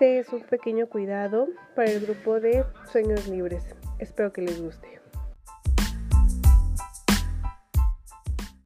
Este es un pequeño cuidado para el grupo de sueños libres. Espero que les guste.